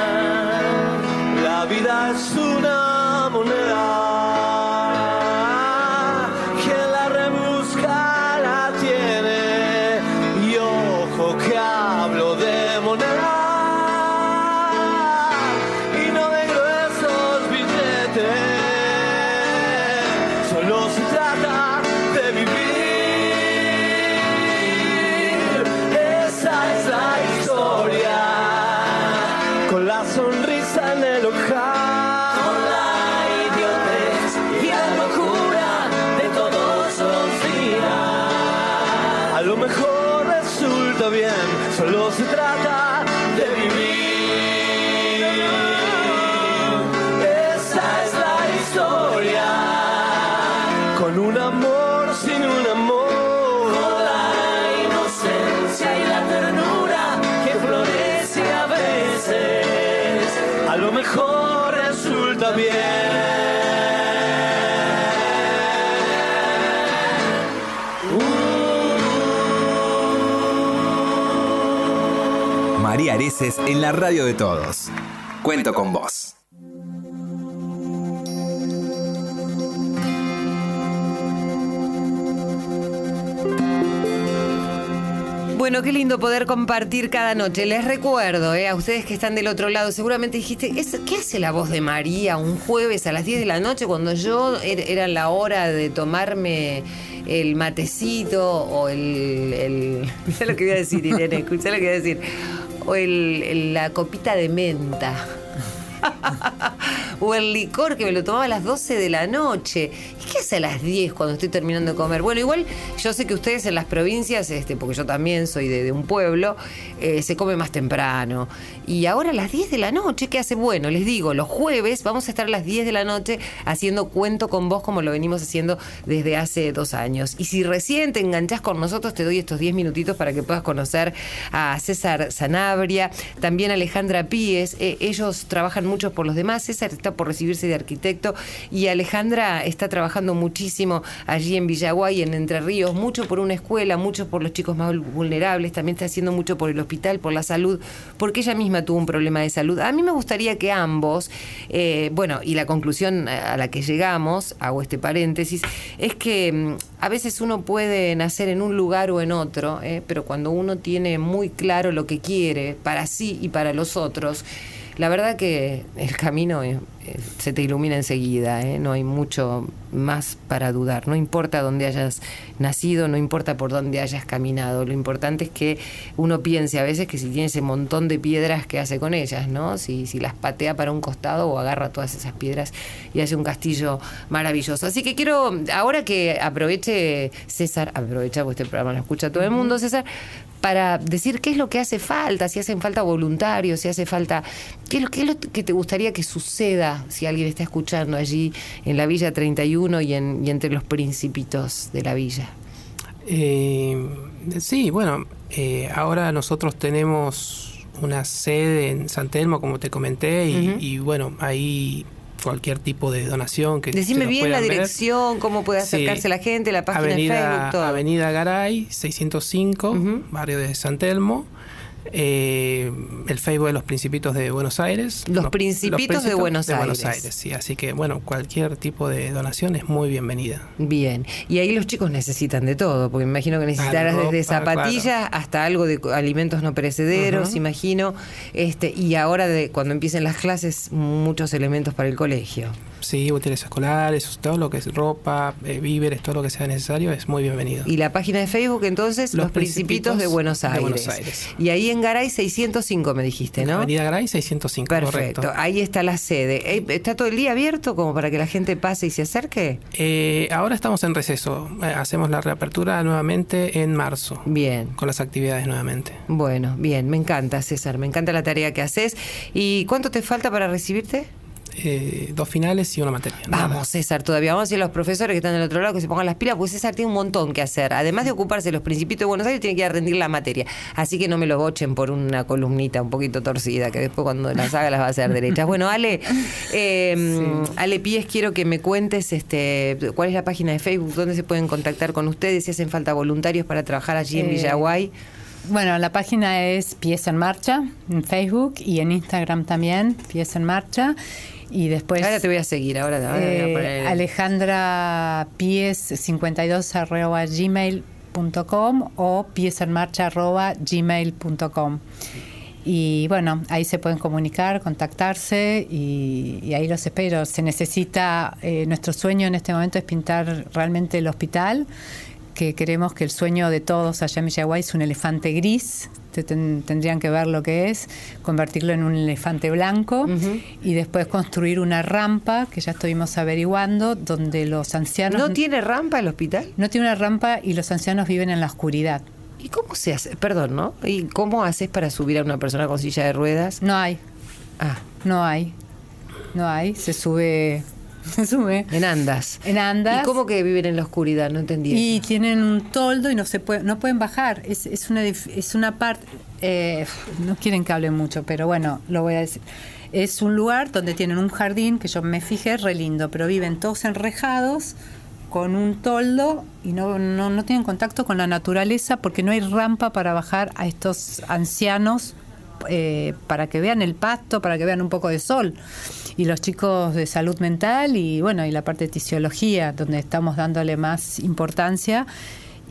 En la radio de todos. Cuento con vos. Bueno, qué lindo poder compartir cada noche. Les recuerdo, eh, a ustedes que están del otro lado, seguramente dijiste, "Es- ¿qué hace la voz de María un jueves a las 10 de la noche cuando yo er- era la hora de tomarme el matecito o el... el lo que voy a decir, Irene, escuchá lo que voy a decir. O el, el- la copita de menta. o el licor que me lo tomaba a las 12 de la noche. ¿Y qué hace a las 10 cuando estoy terminando de comer? Bueno, igual yo sé que ustedes en las provincias, este, porque yo también soy de, un pueblo, eh, se come más temprano. Y ahora a las 10 de la noche, ¿qué hace? Bueno, les digo, los jueves vamos a estar a las 10 de la noche haciendo cuento con vos como lo venimos haciendo desde hace dos años. Y si recién te enganchás con nosotros, te doy estos 10 minutitos para que puedas conocer a César Sanabria, también a Alejandra Píez. Eh, ellos trabajan mucho por los demás. César está por recibirse de arquitecto y Alejandra está trabajando muchísimo allí en Villaguay, en Entre Ríos, mucho por una escuela, mucho por los chicos más vulnerables, también está haciendo mucho por el hospital, por la salud, porque ella misma tuvo un problema de salud. A mí me gustaría que ambos, eh, bueno, y la conclusión a la que llegamos, hago este paréntesis, es que mm, a veces uno puede nacer en un lugar o en otro, eh, pero cuando uno tiene muy claro lo que quiere para sí y para los otros, la verdad que el camino eh, eh, se te ilumina enseguida, eh, no hay mucho más para dudar. No importa dónde hayas nacido, no importa por dónde hayas caminado. Lo importante es que uno piense a veces que si tiene ese montón de piedras, ¿qué hace con ellas? ¿no? Si, si las patea para un costado o agarra todas esas piedras y hace un castillo maravilloso. Así que quiero, ahora que aproveche César, aprovecha porque este programa lo escucha todo el mundo, César, para decir qué es lo que hace falta, si hacen falta voluntarios, si hace falta, qué es lo, qué es lo que te gustaría que suceda si alguien está escuchando allí en la Villa 31 y, en, y entre los principitos de la villa. Eh, sí, bueno, eh, ahora nosotros tenemos una sede en San Telmo, como te comenté, y, bueno, ahí cualquier tipo de donación que Decime bien la ver. dirección, cómo puede Sí. acercarse la gente, la página de Avenida, Facebook, todo. Avenida Garay, 605, Ujú. barrio de San Telmo. Eh, el Facebook de los Principitos de Buenos Aires. Los Principitos de Buenos Aires. Aires, sí. Así que, bueno, cualquier tipo de donación es muy bienvenida. Bien, y ahí los chicos necesitan de todo, porque me imagino que necesitarás Algo, desde zapatillas hasta algo de alimentos no perecederos, imagino, este, y ahora de cuando empiecen las clases, muchos elementos para el colegio. Sí, útiles escolares, todo lo que es ropa, eh, víveres, todo lo que sea necesario es muy bienvenido. Y la página de Facebook, entonces, Los, Los Principitos, Principitos de Buenos de Aires. Buenos Aires. Y ahí en Garay 605 me dijiste, ¿no? Avenida Garay, 605, Perfecto, correcto. ahí está la sede. Eh, ¿Está todo el día abierto como para que la gente pase y se acerque? Eh, ahora estamos en receso. Eh, hacemos la reapertura nuevamente en marzo, Bien. con las actividades nuevamente. Bueno, bien, me encanta César, me encanta la tarea que haces. ¿Y cuánto te falta para recibirte? Eh, dos finales y una materia. nada. Vamos, César, todavía. Vamos a decir a los profesores que están del otro lado que se pongan las pilas, porque César tiene un montón que hacer. Además de ocuparse de los principios de Buenos Aires, tiene que ir a rendir la materia. Así que no me lo bochen por una columnita un poquito torcida, que después cuando las haga las va a hacer derechas. Bueno, Ale, eh, Ale Pies, quiero que me cuentes este, cuál es la página de Facebook, dónde se pueden contactar con ustedes, si hacen falta voluntarios para trabajar allí en Eh, Villaguay. Bueno, la página es Pies en Marcha en Facebook y en Instagram también, Pies en Marcha. Y después ahora te voy a seguir, ahora, ahora voy a eh, poner- Alejandra Pies 52 arroba gmail.com o pies en marcha arroba gmail.com. Y bueno, ahí se pueden comunicar, contactarse y, y ahí los espero. Se necesita, eh, nuestro sueño en este momento es pintar realmente el hospital, que queremos que el sueño de todos allá en Villaguay es un elefante gris. Te- ten- tendrían que ver lo que es, convertirlo en un elefante blanco y después construir una rampa que ya estuvimos averiguando, donde los ancianos... ¿No tiene rampa el hospital? no tiene una rampa y los ancianos viven en la oscuridad. ¿Y cómo se hace? Perdón, ¿no? ¿Y cómo haces para subir a una persona con silla de ruedas? No hay, Ah, no hay, no hay. Se sube, se sube en andas. en andas. ¿Y cómo que viven en la oscuridad? No entendí Y eso. tienen un toldo y no se puede, no pueden bajar. Es, es una es una parte. eh, no quieren que hable mucho, pero bueno, lo voy a decir. Es un lugar donde tienen un jardín que yo me fijé re lindo, pero viven todos enrejados con un toldo y no, no, no tienen contacto con la naturaleza porque no hay rampa para bajar a estos ancianos eh, para que vean el pasto, para que vean un poco de sol. Y los chicos de salud mental y bueno, y la parte de tisiología, donde estamos dándole más importancia.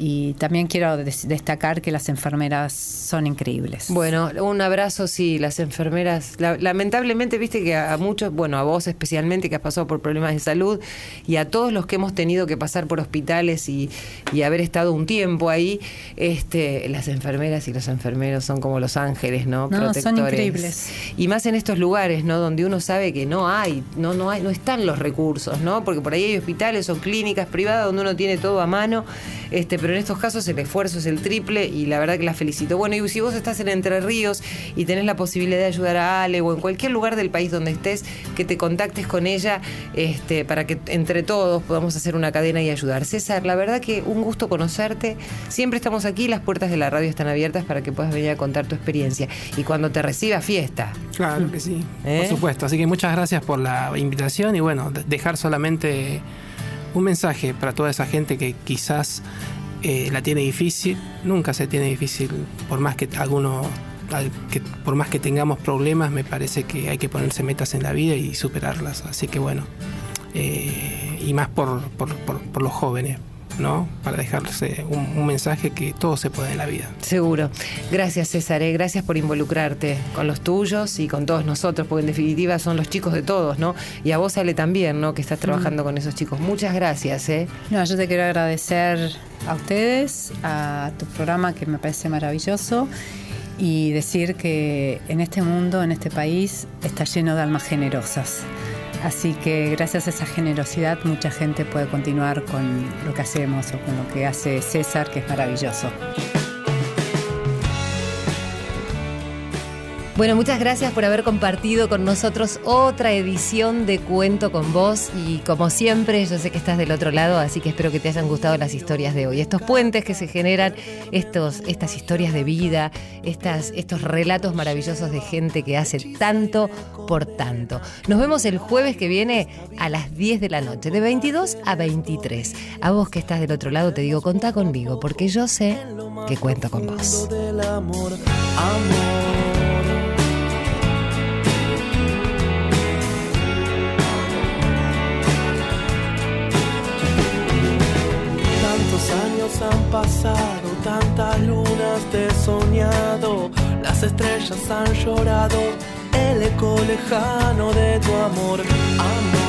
Y también quiero des- destacar que las enfermeras son increíbles. Bueno, un abrazo, sí, las enfermeras. la- lamentablemente, viste que a, a muchos, bueno, a vos especialmente, que has pasado por problemas de salud, y a todos los que hemos tenido que pasar por hospitales y, y haber estado un tiempo ahí, este, las enfermeras y los enfermeros son como los ángeles, ¿no? No, son increíbles. Y más en estos lugares, ¿no? Donde uno sabe que no hay, no, no hay, no están los recursos, ¿no? Porque por ahí hay hospitales o clínicas privadas donde uno tiene todo a mano, este, pero en estos casos el esfuerzo es el triple y la verdad que la felicito. Bueno, y si vos estás en Entre Ríos y tenés la posibilidad de ayudar a Ale o en cualquier lugar del país donde estés, que te contactes con ella, este, para que entre todos podamos hacer una cadena y ayudar. César, la verdad que un gusto conocerte. Siempre estamos aquí, las puertas de la radio están abiertas para que puedas venir a contar tu experiencia. Y cuando te reciba, fiesta. Claro que sí, ¿Eh? por supuesto. Así que muchas gracias por la invitación y bueno, de- dejar solamente un mensaje para toda esa gente que quizás eh, la tiene difícil. Nunca se tiene difícil, por más que alguno, al- que, por más que tengamos problemas, me parece que hay que ponerse metas en la vida y superarlas. Así que bueno, eh, y más por, por, por- por los jóvenes, ¿no? Para dejarse un, un mensaje que todo se puede en la vida. Seguro. Gracias, César. ¿eh? Gracias por involucrarte con los tuyos y con todos nosotros, porque en definitiva son los chicos de todos, ¿no? Y a vos, Ale, también, ¿no? Que estás trabajando con esos chicos. Muchas gracias, ¿eh? No, yo te quiero agradecer a ustedes, a tu programa que me parece maravilloso y decir que en este mundo, en este país, está lleno de almas generosas. Así que gracias a esa generosidad mucha gente puede continuar con lo que hacemos o con lo que hace César, que es maravilloso. Bueno, muchas gracias por haber compartido con nosotros otra edición de Cuento con Vos y como siempre yo sé que estás del otro lado, así que espero que te hayan gustado las historias de hoy. Estos puentes que se generan, estos, estas historias de vida, estas, estos relatos maravillosos de gente que hace tanto por tanto. Nos vemos el jueves que viene a las 10 de la noche, de 22 a 23. A vos que estás del otro lado te digo, contá conmigo, porque yo sé que cuento con vos. años han pasado, tantas lunas te he soñado, las estrellas han llorado, el eco lejano de tu amor, amor.